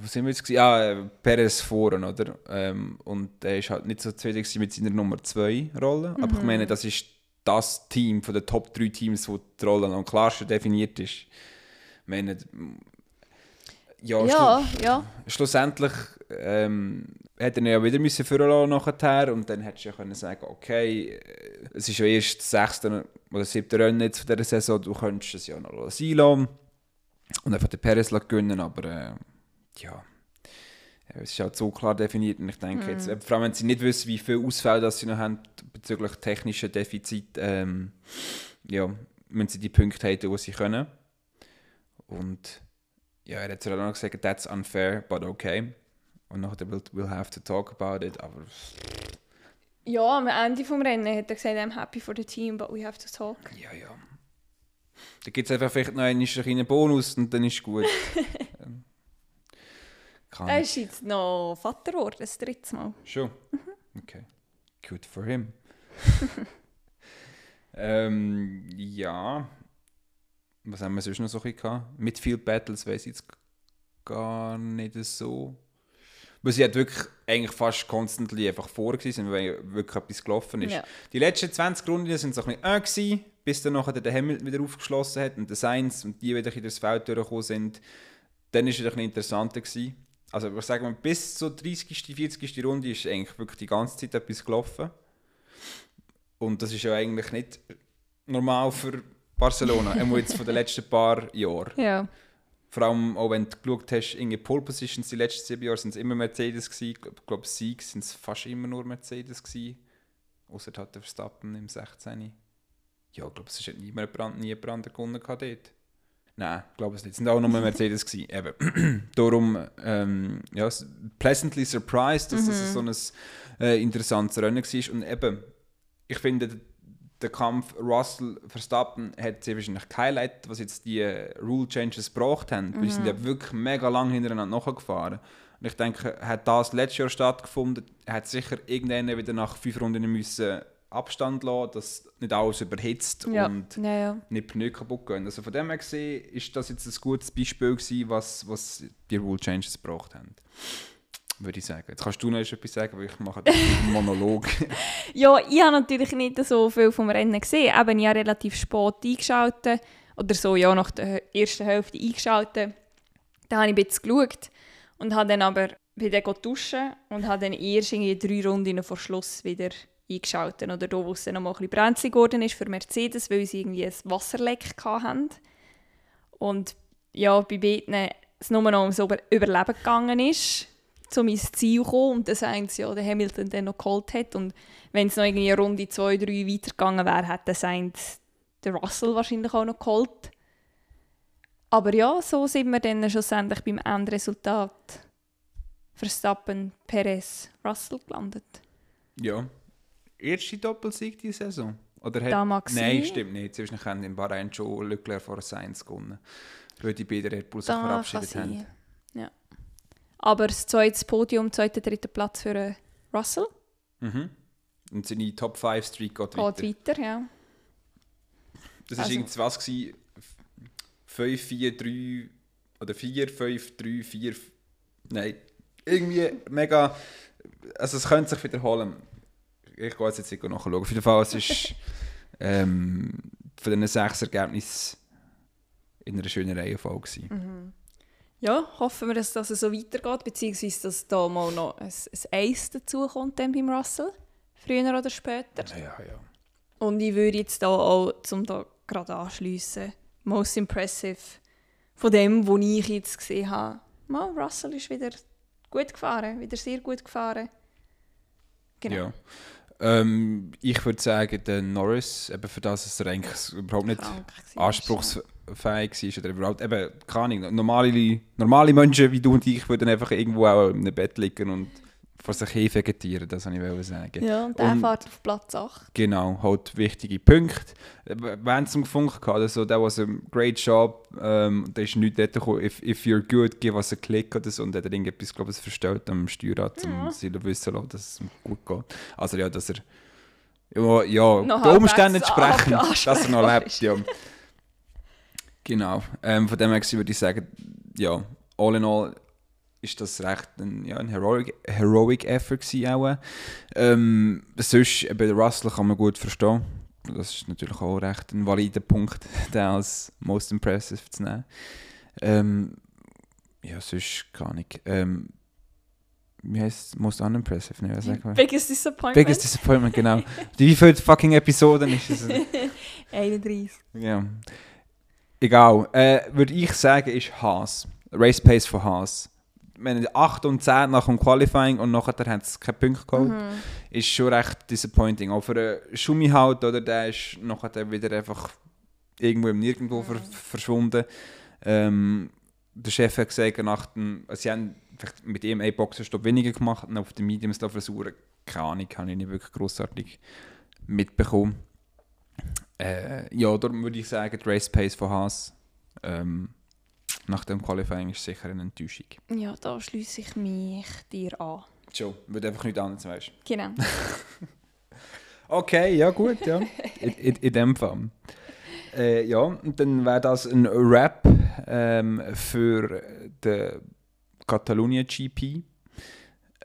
Was sind wir jetzt? Ja, äh, Perez vorne, oder? Ähm, und er ist halt nicht so zufrieden mit seiner Nummer 2 Rolle. Mhm. Aber ich mhm. meine, das ist das Team von den Top 3 Teams, wo die Rolle am klarsten definiert ist. Ich meine, ja, ja, ja. schlussendlich ähm, hätte er ja wieder müssen vorlassen nachher und dann hättest du ja können sagen, okay, äh, es ist ja erst das sechste oder siebte Rennen jetzt von dieser Saison, du könntest es ja noch sein lassen und einfach den Perez gewinnen, aber äh, ja, es ist halt so klar definiert und ich denke Mhm. jetzt, äh, vor allem wenn sie nicht wissen, wie viel Ausfälle das sie noch haben bezüglich technischen Defizit, ähm, ja, müssen sie die Punkte haben, die sie können. Und ja, er hat zwar auch gesagt, that's unfair, but okay. Und nachher we'll, we'll have to talk about it, aber Ja, am Ende des Rennen hat er gesagt, I'm happy for the team, but we have to talk. ja, ja. Da gibt es einfach vielleicht noch einen kleinen Bonus und dann ist gut. [LAUGHS] Ähm, Kann Er ist jetzt noch Vater geworden, das dritte Mal. Schon? Okay. Good for him. [LAUGHS] ähm, ja. Was haben wir sonst noch so ein bisschen gehabt? Midfield Battles weiß ich jetzt gar nicht so. Weil sie hat wirklich eigentlich fast constantly einfach vor gewesen, weil wirklich etwas gelaufen ist. Ja. Die letzten 20 Runden sind so ein bisschen äh gewesen, bis dann nachher der Hamilton wieder aufgeschlossen hat und der Sainz und die wieder in das Feld durchgekommen sind. Dann ist es ein bisschen interessanter gewesen. Also ich sage mal, bis zur 30. 40. Runde ist eigentlich wirklich die ganze Zeit etwas gelaufen. Und das ist ja eigentlich nicht normal für Barcelona, einmal jetzt von den letzten paar Jahren. Ja. Vor allem auch wenn du geschaut hast, in Pole Positions die letzten sieben Jahre sind es immer Mercedes gewesen. Ich glaube, Sieg sind es fast immer nur Mercedes gewesen. Außer hat der Verstappen im 16. Ja, ich glaube, es hat nie mehr Brand, nie Brand gehabt dort. Nein, ich glaube es nicht. Es sind auch nur Mercedes gewesen. Eben. [CLEARS THROAT] Darum, ähm, ja, pleasantly surprised, dass das so ein äh, interessantes Rennen war. Und eben, ich finde, der Kampf Russell-Verstappen hat sehr wahrscheinlich gehighlightet, was jetzt die äh, Rule Changes gebracht haben. Weil sie sind ja wirklich mega lang hintereinander nachgefahren. Und ich denke, hat das letztes Jahr stattgefunden, hat sicher irgendwann wieder nach fünf Runden müssen Abstand lassen, dass nicht alles überhitzt Ja. und ja, ja. nicht Pneu kaputt gehen. Also von dem her gesehen, ist das jetzt ein gutes Beispiel gewesen, was, was die Rule Changes gebracht haben. Würde ich sagen. Jetzt kannst du noch etwas sagen, weil ich mache einen [LAUGHS] Monolog. [LAUGHS] Ja, ich habe natürlich nicht so viel vom Rennen gesehen. Eben, ich habe relativ spät eingeschaltet. Oder so, ja, nach der ersten Hälfte eingeschaltet. Da habe ich ein bisschen geschaut. Und habe dann aber wieder duschen und habe dann erst irgendwie drei Runden vor Schluss wieder eingeschaltet. Oder da, wo es dann noch mal ein bisschen brenzlig geworden ist für Mercedes, weil sie irgendwie ein Wasserleck hatten. Und ja, bei beiden es nur noch ums Über- Überleben gegangen ist, um ins Ziel zu kommen und das eins ja der Hamilton dann noch geholt hat. Und wenn es noch irgendwie eine Runde 2, 3 weitergegangen wäre, hätte Sainz der Russell wahrscheinlich auch noch geholt. Aber ja, so sind wir dann schlussendlich beim Endresultat Verstappen, Perez, Russell gelandet. ja. Erste Doppelsieg diese Saison? Oder hat, Da mag Nein, sein. stimmt nicht. Sie haben in Bahrain schon Leclerc vor Sainz gewonnen. Weil die beiden Red sich kann verabschiedet haben. Aber das zweite Podium, zweiter, dritter Platz für äh, Russell. Mhm. Und seine Top 5 Streak geht Geht weiter. weiter, ja. Das war Also- irgendwie was? gewesen? 5, 4, 3 oder 4, 5, 3, 4. Nein. Irgendwie mega. Also, es könnte sich wiederholen. Ich gehe jetzt nicht nachschauen. Auf jeden Fall, es ist [LAUGHS] ähm, von diesen sechs Ergebnissen in einer schönen Reihenfolge. gewesen. Ja, hoffen wir, dass das so weitergeht, beziehungsweise dass da mal noch ein, ein Eis dazukommt dann beim Russell, früher oder später. Ja, ja. Und ich würde jetzt da auch, zum da gerade anschliessen, most impressive von dem, was ich jetzt gesehen habe. Mal, Russell ist wieder gut gefahren, wieder sehr gut gefahren. Genau. Ja. Ähm, ich würde sagen, der Norris, eben für das, dass er eigentlich überhaupt nicht ist, anspruchsfähig war oder überhaupt, eben, keine Ahnung, normale, normale Menschen wie du und ich würden einfach irgendwo auch in einem Bett liegen und vor sich hin vegetieren, das wollte ich sagen. Ja, und der Und- fährt auf Platz 8. Genau, halt wichtige Punkte. Äh, Wir haben es zum gefunden, also that was a great job, ähm, da ist nichts dort gekommen, if, if you're good, give us a click oder so und hat er irgendetwas, glaube ich, verstellt am Steuerrad, um Ja. sie wissen lassen, dass es ihm gut geht. Also ja, dass er ja, ja Noch den Umständen entsprechend, [LAUGHS] [LAUGHS] dass er noch lebt, ja. Genau, ähm, von dem her würde ich sagen, ja, all in all ist das recht ein, ja, ein heroic, heroic Effort gewesen auch. Ähm, sonst, den Russell kann man gut verstehen. Das ist natürlich auch recht ein valider Punkt, [LAUGHS] den als most impressive zu nehmen. Ähm, ja, sonst gar nicht. Ähm, wie heißt es? Most unimpressive? Ne? Biggest Disappointment. Biggest Disappointment, genau. Wie viele fucking Episoden ist es? [LAUGHS] 31. Ja. Egal. Äh, Würde ich sagen, ist Haas. Race Pace von Haas. Wenn 8 und 10 nach dem Qualifying und nachher hat es keine Punkte geholt, Mhm. ist schon recht disappointing. Auch für Schumi halt, oder, der ist nachher wieder einfach irgendwo im Nirgendwo ver verschwunden. Ähm, der Chef hat gesagt, nach dem, also sie haben vielleicht mit ihm einen Boxenstopp weniger gemacht und auf den Mediums da versuchen, keine Ahnung, habe ich nicht wirklich grossartig mitbekommen. Äh, ja, darum würde ich sagen, die Race Pace von Haas ähm, nach dem Qualifying ist sicher eine Enttäuschung. Ja, da schließe ich mich dir an. Schon, wird einfach nicht anders, weißt Genau. [LAUGHS] Okay, ja gut, ja. In, in, in dem Fall. Äh, ja, und dann wäre das ein Rap ähm, für den Catalunya GP.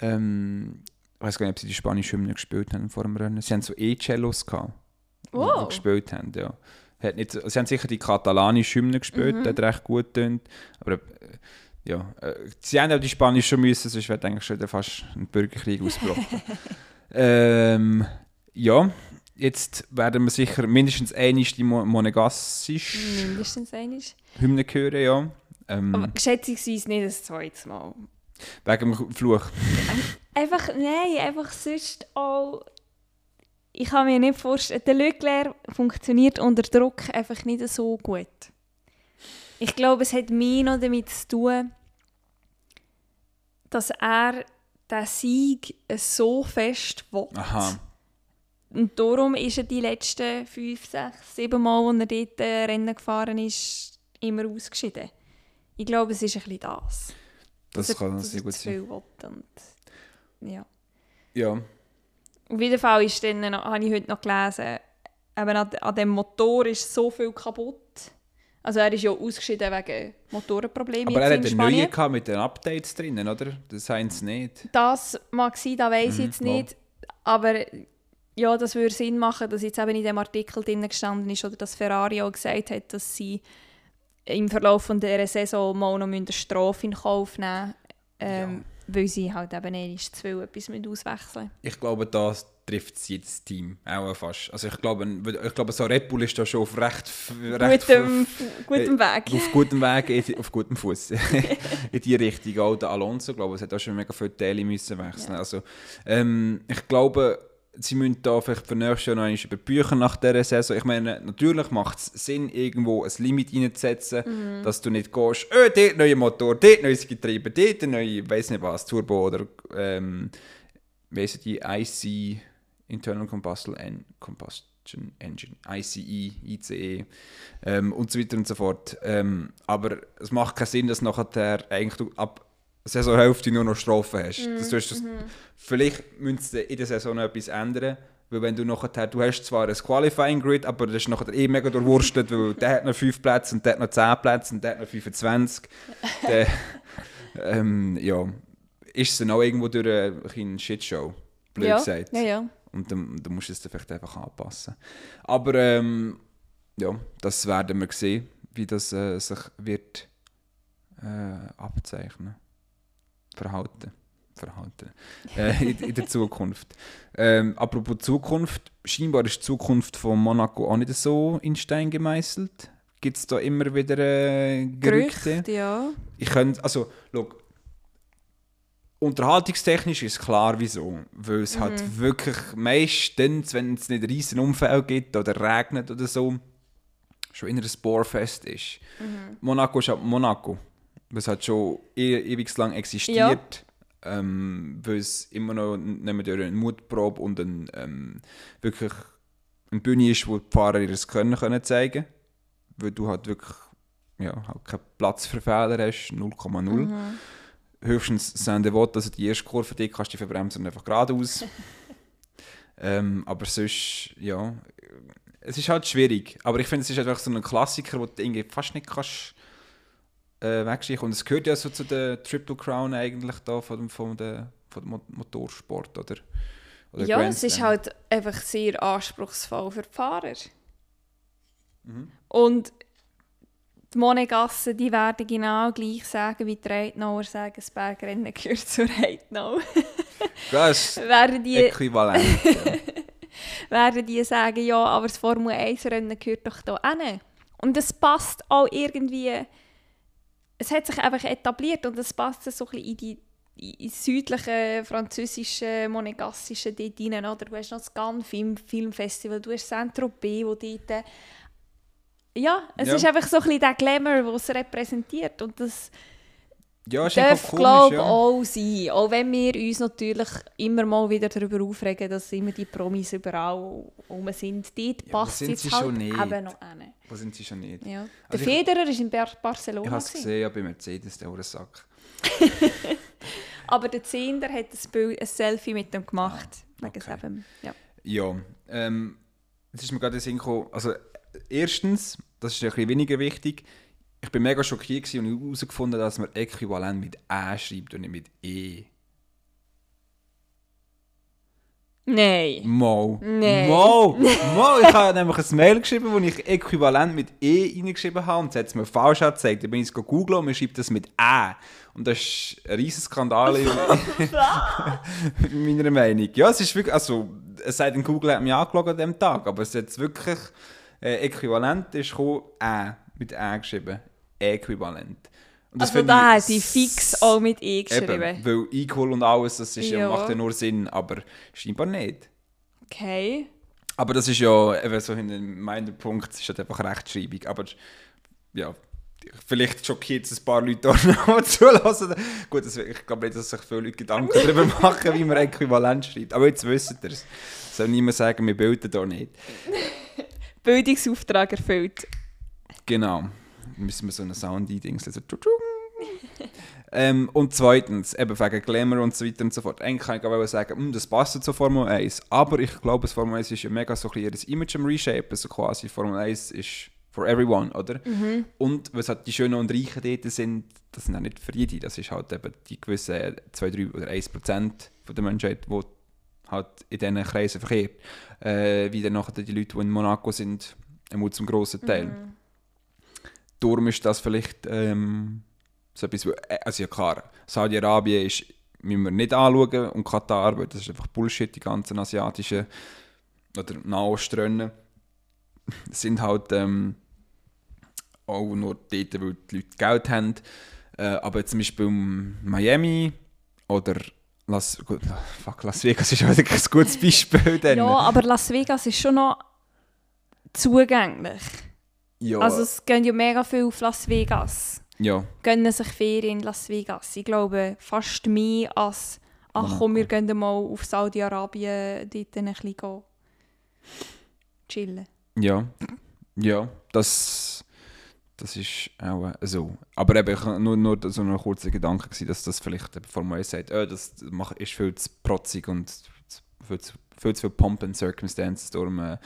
Ähm, ich weiß gar nicht, ob sie die spanische Hymne gespielt haben vor dem Rennen. Sie haben so E-Cellos gehabt, die- die Wow. gespielt haben, ja. Hat nicht, sie haben sicher die katalanische Hymne gespielt, Mhm. die hat recht gut tönt. Aber äh, ja, äh, sie haben auch die spanische schon müssen, sonst wäre eigentlich schon fast ein Bürgerkrieg ausgebrochen. [LAUGHS] ähm, ja, jetzt werden wir sicher mindestens einmal die Mo monegassische Mindestens eines. Hymne hören, ja. Ähm, Aber schätzungsweise nicht das zweite Mal. wegen dem Fluch. Einfach, nein, einfach sonst auch... Ich kann mir nicht vorstellen, der Leclerc funktioniert unter Druck einfach nicht so gut. Ich glaube, es hat mehr noch damit zu tun, dass er den Sieg so fest will. Aha. Und darum ist er die letzten fünf, sechs, sieben Mal, als er dort äh, Rennen gefahren ist, immer ausgeschieden. Ich glaube, es ist ein bisschen das. Das Dass er- kann sehr gut sein. will ja. Ja. Auf jeden Fall ist dann, habe ich heute noch gelesen, eben an, an dem Motor ist so viel kaputt. Also er ist ja ausgeschieden wegen Motorenproblemen Aber er hat in einen neuen gehabt mit den Updates drinnen, oder? Das haben sie nicht. Das mag sein, das weiß ich Mhm, jetzt nicht. Aber ja, das würde Sinn machen, dass jetzt eben in dem Artikel drin gestanden ist oder dass Ferrari auch gesagt hat, dass sie im Verlauf von dieser Saison mal noch eine Strafe in Kauf nehmen ähm, weil sie halt eben nicht zu viel etwas mit auswechseln Ich glaube, das trifft jedes Team. Auch fast. Also ich glaube, ich glaube, so Red Bull ist da schon auf recht, recht Gutem, gutem Weg. auf gutem Weg, [LAUGHS] auf gutem Fuß [LAUGHS] in die Richtung. Auch der Alonso, glaube ich, hat auch schon mega viele Teile müssen wechseln. Also, ähm, ich glaube, sie müssen da vielleicht für nächstes Jahr noch einmal über Bücher nach dieser Saison. Ich meine, natürlich macht es Sinn, irgendwo ein Limit reinzusetzen, Mhm. dass du nicht gehst, oh, dort neuer Motor, dort neues Getriebe, dort neue, weiß nicht was, Turbo oder ähm, wie heissen die IC, Internal Combustion, En Combustion Engine, ICE, ICE ähm, und so weiter und so fort. Ähm, aber es macht keinen Sinn, dass nachher eigentlich du ab Saisonhälfte nur noch Strafen hast. Mhm, Das, du hast das, Vielleicht müsste sie in der Saison noch etwas ändern, weil wenn du nachher, du hast zwar ein Qualifying Grid, aber das ist nachher eh mega durchwurstet, weil der hat noch 5 Plätze und der hat noch 10 Plätze und der hat noch 25. [LAUGHS] der, ähm, ja, ist es dann auch irgendwo durch eine Shitshow, blöd ja, gesagt. ja, ja. Und dann, dann musst du es dann vielleicht einfach anpassen. Aber ähm, ja, das werden wir sehen, wie das äh, sich wird äh, abzeichnen. Verhalten. Verhalten. Äh, in, in der Zukunft. Ähm, apropos Zukunft, scheinbar ist die Zukunft von Monaco auch nicht so in Stein gemeißelt. Gibt es da immer wieder äh, Gerüchte? Gerüchte, ja. ich könnte, also, schau, unterhaltungstechnisch ist klar, wieso. Weil es halt wirklich meistens, wenn es nicht ein riesen Unfall gibt oder regnet oder so, schon in einer Sporfest ist. Monaco ist halt Monaco. Was hat schon e ewig lang existiert. Ähm, weil es immer noch mehr durch eine Mutprobe und ein, ähm, wirklich eine Bühne ist, wo die Fahrer ihr Können können zeigen können. Weil du halt wirklich ja, halt keinen Platz für Fehler hast, 0,0. Höchstens Saint Devot, also die erste Kurve, die kannst du verbremsen und einfach geradeaus. [LAUGHS] ähm, aber sonst, ja, es ist halt schwierig. Aber ich finde, es ist einfach so ein Klassiker, wo du irgendwie fast nicht kannst äh, wegschicken. Und es gehört ja so zu der Triple Crown eigentlich da von dem, von der, von dem Mo- Motorsport, oder? oder Ja, Grand es ist halt einfach sehr anspruchsvoll für die Fahrer. Mhm. Und die Monegassen, die werden genau gleich sagen, wie die Reitnauer sagen, das Bergrennen gehört zur Reitnau. [LAUGHS] Das ist [LAUGHS] werden, die, äquivalent. ja. [LAUGHS] werden die sagen, ja, aber das Formel 1-Rennen gehört doch da hin. Und es passt auch irgendwie es hat sich einfach etabliert und es passt so ein bisschen in die in südlichen französischen, monegassischen dort rein, oder? Du hast noch das Cannes Film, Filmfestival, du hast Saint-Tropez, wo dort... Ja, es Ja. ist einfach so ein bisschen der Glamour, der es repräsentiert und das Ja, ist darf, glaube ich, ja. auch sein. Auch wenn wir uns natürlich immer mal wieder darüber aufregen, dass immer die Promis überall rum sind. Dort Ja, passt sind jetzt halt eben noch hin. Wo sind sie schon nicht? Ja. Der Also ich- Federer war in Bar Ich Barcelona. habe es gesehen, ja, bei Mercedes, der Sack. [LAUGHS] Aber der Zehnder hat ein, Bild, ein Selfie mit ihm gemacht. Ah, Wegen okay. eben, ja. Ja, ähm, jetzt ist mir gerade in den Sinn gekommen, also erstens, das ist ein bisschen weniger wichtig, ich bin mega schockiert und ich herausgefunden, dass man Äquivalent mit «ä» schreibt und nicht mit «e». Nein. Mo. Nee. Mo. Mo. Ich habe nämlich ein Mail geschrieben, wo ich Äquivalent mit «e» reingeschrieben habe und es hat es mir falsch angezeigt. Dann bin ich es googeln und man schreibt das mit «ä». Und das ist ein riesiger Skandal in, [LAUGHS] in meiner Meinung. Ja, es ist wirklich, also, es sei denn, Google hat mich angeschaut an diesem Tag, aber es hat wirklich, äh, Äquivalent ist gekommen, «ä», mit «ä» geschrieben. Äquivalent. Und das Also da hat die fix auch mit E geschrieben. Eben, weil Equal und alles, das ist ja. Macht ja nur Sinn, aber scheinbar nicht. Okay. Aber das ist ja eben so in meinem Punkt, ist halt einfach Rechtschreibung. Aber ja, vielleicht schockiert es ein paar Leute auch [LAUGHS] noch zulassen. Gut, das, ich glaube nicht, dass sich viele Leute Gedanken darüber [LAUGHS] machen, wie man Äquivalent schreibt. Aber jetzt wisst ihr es. Soll niemand sagen, wir bilden da nicht. Bildungsauftrag erfüllt. Genau. Müssen wir so einen Sound eindingseln. So ähm, und zweitens, eben wegen Glamour und so weiter und so fort. Eigentlich kann ich auch sagen, hm, das passt zur Formel 1. Aber ich glaube, das Formel 1 ist ja mega so ein bisschen Image am Reshapen. So quasi Formel 1 ist for everyone, oder? Und was halt die Schönen und Reichen dort sind, das sind auch nicht für jede. Das ist halt eben die gewissen 2, 3 oder 1 Prozent der Menschheit, die halt in diesen Kreisen verkehrt. Äh, wie dann nachher die Leute, die in Monaco sind, einmal zum grossen Teil. Darum ist das vielleicht ähm, so etwas, äh, also ja klar, Saudi-Arabien ist, müssen wir nicht anschauen und Katar, weil das ist einfach Bullshit, die ganzen asiatischen oder Nahostrennen sind halt ähm, auch nur dort, weil die Leute Geld haben. Äh, aber zum Beispiel Miami oder Las, gut, fuck, Las Vegas ist auch wirklich ein gutes Beispiel. Dann. Ja, aber Las Vegas ist schon noch zugänglich. Ja, Also es gehen ja mega viel auf Las Vegas. ja. Gönnen sich Ferien in Las Vegas. Ich glaube, fast mehr als «Ach komm, wir gehen mal auf Saudi-Arabien dort ein bisschen gehen. chillen». Ja, ja, das, das ist auch äh, so. Aber eben, ich, nur, nur so ein kurzer Gedanke gewesen, dass das vielleicht Formel 1 sagt, oh, das ist viel zu protzig und viel zu, viel zu viel Pomp and Circumstances, darum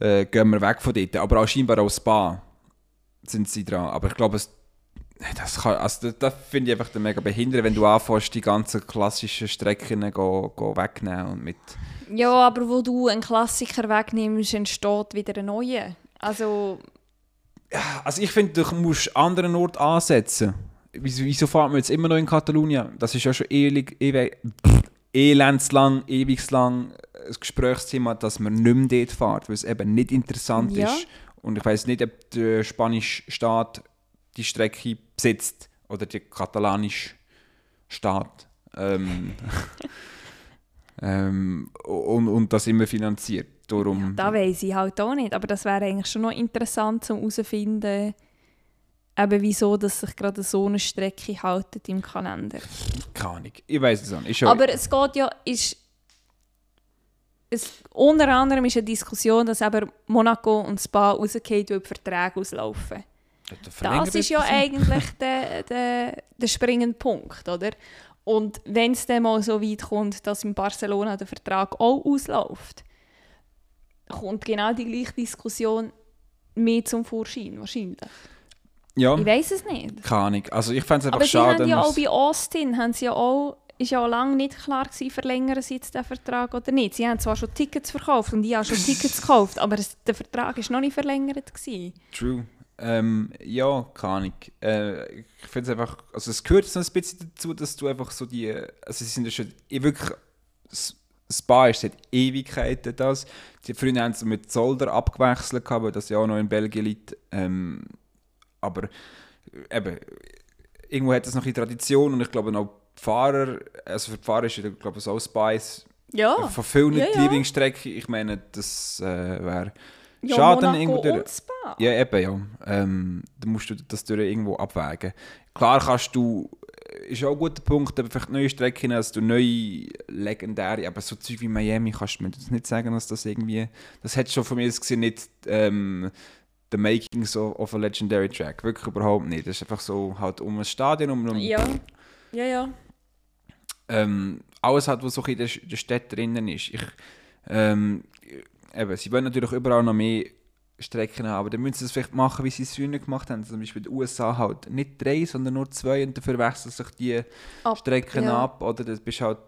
äh, gehen wir weg von dort. Aber auch scheinbar auch Spa sind sie dran. Aber ich glaube, es das, kann, also das, das finde ich einfach mega behindert, wenn du anfängst, die ganzen klassischen Strecken go, go wegnehmen und mit... Ja, aber wo du einen Klassiker wegnimmst, entsteht wieder ein neuer. Also, Also ich finde, du musst einen anderen Ort ansetzen. Wieso, wieso fahren wir jetzt immer noch in Katalonien? Das ist ja schon ewig, ewig, elendslang, ewigslang ein Gesprächsthema, dass man nicht mehr dort fährt, weil es eben nicht interessant Ja. ist. Und ich weiß nicht, ob der spanische Staat die Strecke besitzt oder der katalanische Staat. Ähm, [LAUGHS] ähm, und, und das immer finanziert. Darum, da weiß ich halt auch nicht. Aber das wäre eigentlich schon noch interessant, um herauszufinden, eben wieso dass sich gerade so eine Strecke haltet im Kalender. keine Ahnung. Ich weiß es auch nicht. Ja- Aber es geht ja, ist, es, unter anderem ist eine Diskussion, dass eben Monaco und Spa rausgehen, weil die Verträge auslaufen. Das ist ja [LAUGHS] eigentlich der, der, der springende Punkt, oder? Und wenn es dann mal so weit kommt, dass in Barcelona der Vertrag auch ausläuft, kommt genau die gleiche Diskussion mehr zum Vorschein, wahrscheinlich. Ja, Ich weiß es nicht. keine Ahnung. Also ich fände es einfach Aber sie schade. haben ja auch bei Austin, haben sie ja auch, ist ja auch lange nicht klar gewesen, verlängern sie jetzt den Vertrag oder nicht. Sie haben zwar schon Tickets verkauft und ich habe schon Tickets [LAUGHS] gekauft, aber es, der Vertrag ist noch nicht verlängert gewesen. True. Ähm, ja, keine Ahnung. Äh, ich finde es einfach, also es gehört so ein bisschen dazu, dass du einfach so die, also sie sind ja schon wirklich, Spa ist seit Ewigkeiten das. Die früher haben sie mit Zolder abgewechselt, gehabt, weil das ja auch noch in Belgien liegt. Ähm, aber eben, irgendwo hat das noch eine Tradition und ich glaube auch Fahrer, also für die Fahrer ist ich glaube so Spice Ja. von vielen ja, die ja. Lieblingsstrecke. Ich meine, das äh, wäre ja schade Monaco irgendwo durch. Spa. Ja, eben, ja. Ähm, dann musst du das durch irgendwo abwägen. Klar kannst du, äh, ist auch ein guter Punkt, aber vielleicht neue Strecken, dass du neue legendäre, aber so Zeug wie Miami kannst du mir das nicht sagen, dass das irgendwie, das hat schon von mir gesehen nicht ähm, the makings of, of a legendary track, wirklich überhaupt nicht. Das ist einfach so halt um ein Stadion, um, um Ja. Ja, ja. Ähm, alles hat, was so in der, der Stadt drinnen ist. Ich, ähm, eben, sie wollen natürlich überall noch mehr Strecken haben, aber dann müssen sie es vielleicht machen, wie sie es früher gemacht haben. Zum Beispiel in den USA halt nicht drei, sondern nur zwei und dafür wechseln sich die Ab, Strecken ja. ab. Oder das bist halt,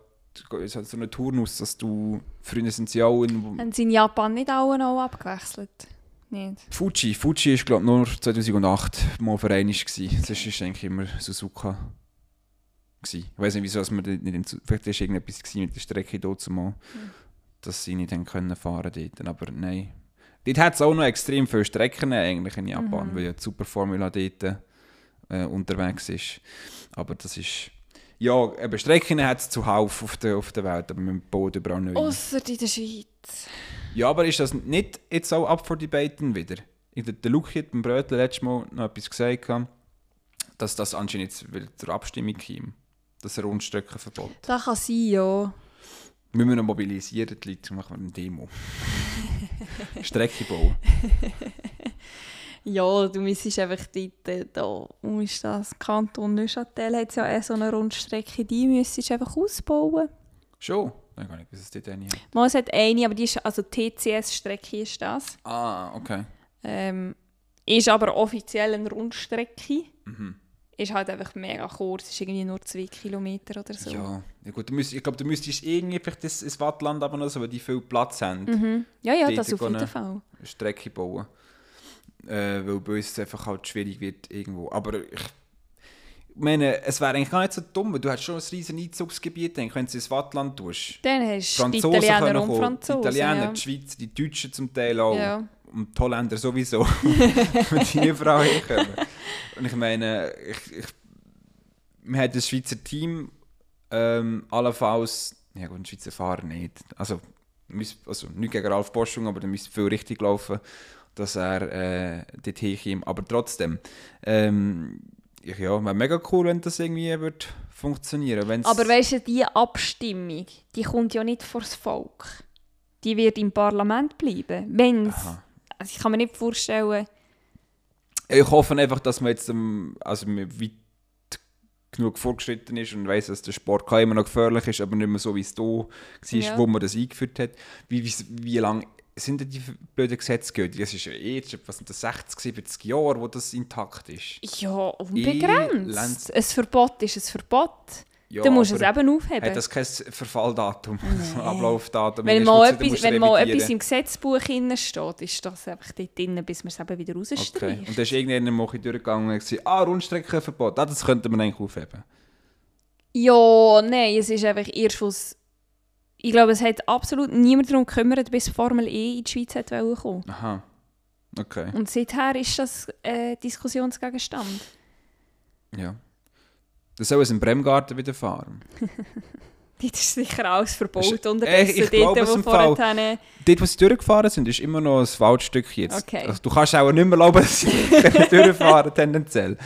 ist halt so ein Turnus, dass du, früher sind sie auch in Haben sie in Japan nicht alle noch abgewechselt? Nicht. Fuji. Fuji ist glaube ich nur 2008 mal vereinig gewesen. Sonst ist eigentlich immer Suzuka. Gewesen. Ich weiß nicht, wieso dass wir nicht in, Zu- vielleicht war irgendetwas mit der Strecke dort zumal, dass sie nicht haben können fahren dort. Aber nein. Dort hat es auch noch extrem viele Strecken eigentlich in Japan, weil ja die Super Formula dort äh, unterwegs ist. Aber das ist... Ja, eben Strecken hat es zuhauf auf der, auf der Welt, aber man baut überall neu. Ausser in der Schweiz. Ja, aber ist das nicht jetzt auch up for debaten wieder? Ich- Der Luki hat beim Brötchen letztes Mal noch etwas gesagt, dass das anscheinend jetzt wieder zur Abstimmung kam. Das Rundstreckenverbot. Das kann sein, ja. Wir müssen mobilisieren, die Leute, machen wir eine Demo. [LAUGHS] Strecke bauen. [LAUGHS] Ja, du müsstest einfach dort, da, wo ist das? Kanton Neuchâtel hat ja auch so eine Rundstrecke, die müsstest du einfach ausbauen. Schon? Ich gar nicht, was es dort eine hat. Mal, es hat eine, aber die ist, also TCS-Strecke ist das. Ah, okay. Ähm, ist aber offiziell eine Rundstrecke. Mhm. Ist halt einfach mega kurz, ist irgendwie nur zwei Kilometer oder so. Ja, ja gut, müsst, ich glaube, du müsstest irgendwie vielleicht das, das Wattland aber noch so, weil die viel Platz haben, Mhm. Ja, ja, das auf jeden Fall. Strecke bauen. Äh, weil bei uns es einfach halt schwierig wird irgendwo. Aber ich meine, es wäre eigentlich gar nicht so dumm, weil du hast schon ein riesen Einzugsgebiet, denk, wenn du ins Wattland tust. Dann hast du die Italiener und Franzosen. Die Italiener, ja. die Schweizer, die Deutschen zum Teil auch. Ja. Und die Holländer sowieso. [LAUGHS] [LAUGHS] Wenn die überall hinkommen. Und ich meine, ich, ich, man hat das Schweizer Team ähm, allenfalls, ja gut, ein Schweizer Fahrer nicht. Also, also nicht gegen Ralf Boschung, aber da müsste viel richtig laufen, dass er äh, dort hinkommt. Aber trotzdem, ähm, ich, ja, wäre mega cool, wenn das irgendwie wird funktionieren würde. Aber weißt du, diese Abstimmung, die kommt ja nicht vor das Volk. Die wird im Parlament bleiben. Wenn's, Aha. Also ich kann mir nicht vorstellen, Ich hoffe einfach, dass man jetzt also man weit genug vorgeschritten ist und weiß, dass der Sport immer noch gefährlich ist, aber nicht mehr so, wie es da war, Ja. wo man das eingeführt hat. Wie, wie, wie lange sind denn die blöden Gesetze gültig? Das ist ja eh jetzt, was sind das, 60, 70 Jahre, wo das intakt ist. ja, unbegrenzt. Elend. Ein Verbot ist ein Verbot. Ja, du musst es eben aufheben. Hat das kein Verfalldatum, so [LAUGHS] Ablaufdatum? wenn mal, etwas, wenn mal etwas im Gesetzbuch steht, ist das einfach dort drin, bis man es eben wieder Okay. rausstreicht. Und dann ist irgendeiner mal bisschen durchgegangen und gesagt, ah, Rundstreckenverbot, ah, das könnte man eigentlich aufheben. Ja, nein, es ist einfach erst was... Ich glaube, es hat absolut niemand darum gekümmert, bis Formel E in die Schweiz hat kommen. Aha. Okay. Und seither ist das äh, Diskussionsgegenstand. Ja. Das soll es im Bremgarten wieder fahren. [LAUGHS] Dort ist sicher alles verbaut unterdessen. Ich glaube es dort, im wo vorher... Dort, wo sie durchgefahren sind, ist immer noch ein Waldstück jetzt. Okay. Also, du kannst auch nicht mehr erlauben, [LAUGHS] dass sie [LAUGHS] durchfahren, tendenziell.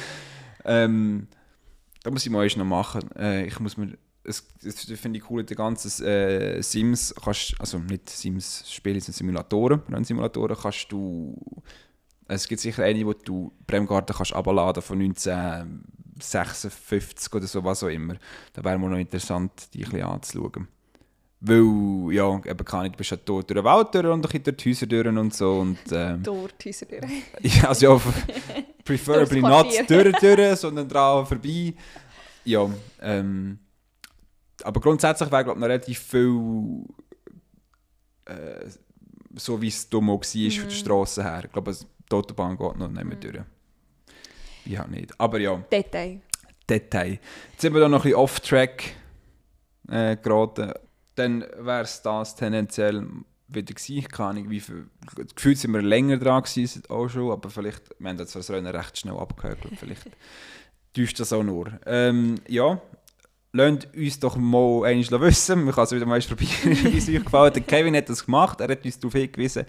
Ähm, da muss ich mal noch machen. Äh, ich muss mir... Es, das finde ich cool, der ganze äh, Sims, kannst, also nicht Sims Spiele, sind Simulatoren, Rennsimulatoren, kannst du... Es gibt sicher eine, wo du Bremgarten kannst abladen von 1956 oder so, was auch immer. Da wäre mir noch interessant, die ein bisschen anzuschauen. Weil, ja, eben kann ich, du bist dort durch den Wald durch und ein bisschen durch die Häuser durch und so. Und, ähm, [LAUGHS] Dort, Häuser durch. [LAUGHS] ja, also ja, [LAUGHS] preferably not durch, durch, sondern dran vorbei. Ja, ähm, aber grundsätzlich wäre, glaube ich, noch relativ viel äh, so, wie es mal war, von Mhm. der Straße her. Ich glaube, die Autobahn geht noch nicht mehr durch. Ja, nicht. Aber ja, Detail. Detail. Jetzt sind wir da noch ein bisschen off-track äh, geraten. Dann wäre es das tendenziell wieder gewesen. Ich keine Ahnung, wie viel. Gefühlt sind wir länger dran gewesen, auch schon, aber vielleicht, wir haben das Rennen recht schnell abgehört, vielleicht [LAUGHS] täuscht das auch nur. Ähm, ja, lasst uns doch mal eines wissen. Man kann es wieder mal probieren, [LAUGHS] wie es euch gefällt. Der Kevin hat das gemacht, er hat uns darauf hingewiesen,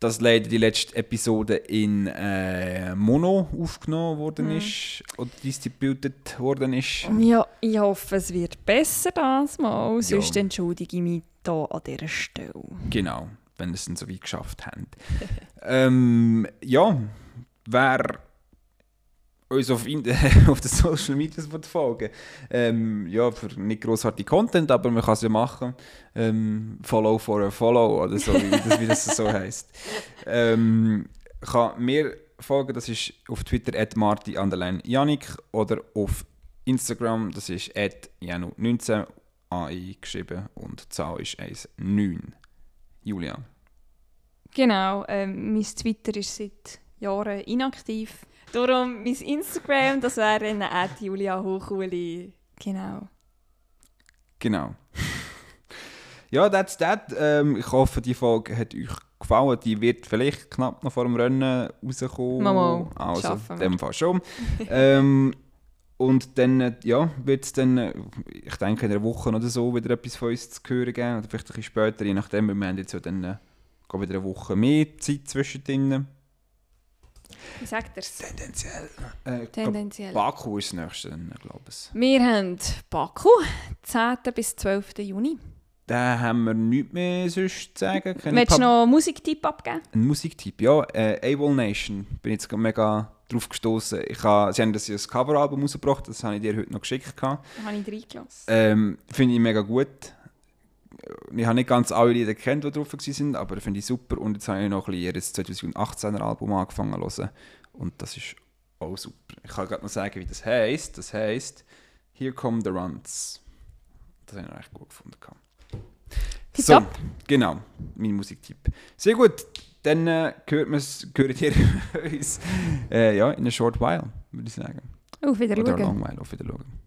dass leider die letzte Episode in äh, Mono aufgenommen worden Mhm. ist oder distributed worden ist. Ja, ich hoffe, es wird besser das Mal. Sonst Ja. entschuldige ich mich hier an dieser Stelle. Genau, wenn es dann so weit geschafft habt. [LAUGHS] ähm, ja, wer uns auf, in, [LAUGHS] auf den Social Media folgen ähm, ja, für nicht grossartig Content, aber man kann es ja machen. Ähm, follow for a Follow oder so, wie das, wie das so heisst. Ähm, kann mir folgen, das ist auf Twitter at marti oder auf Instagram, das ist at janu19 AI geschrieben und die Zahl ist 19. Julia. Genau, ähm, mein Twitter ist seit Jahren inaktiv. Darum mein Instagram, das wäre dann Julia Hochuli. Genau. Genau. [LAUGHS] ja, that's that. Ähm, ich hoffe, die Folge hat euch gefallen. Die wird vielleicht knapp noch vor dem Rennen rauskommen. Mal. Also, Schaffen in dem Fall schon. [LAUGHS] ähm, und dann äh, ja, wird es dann, äh, ich denke, in einer Woche oder so wieder etwas von uns zu hören geben. Oder vielleicht ein bisschen später, je nachdem. Wir haben jetzt ja dann äh, wieder eine Woche mehr Zeit zwischendrin. Wie sagt er es? Tendenziell. Äh, Tendenziell. Baku ist das nächste, glaube ich. Wir haben Baku, 10. bis 12. Juni. Da haben wir nichts mehr sonst zu sagen. Keine Willst du noch einen Musiktipp abgeben? Ein Musiktipp, ja. Äh, AWOL Nation. Bin jetzt mega drauf gestoßen. Ich ha, sie haben das ein Coveralbum rausgebracht, das habe ich dir heute noch geschickt. Da habe ich reingelassen. Ähm, finde ich mega gut. Ich habe nicht ganz alle Lieder kennt, die drauf waren, aber finde ich super. Und jetzt habe ich noch ein bisschen ihr 2018er Album angefangen zu hören. Und das ist auch super. Ich kann gerade noch sagen, wie das heisst. Das heisst Here Come the Runs. Das habe ich echt gut gefunden. gehabt. So, Tipptopp. genau, mein Musiktipp. Sehr gut, dann äh, hört, hört ihr [LAUGHS] uns äh, ja, in a short while, würde ich sagen. Auf Oder Wiedersehen. long while, auf Wiedersehen.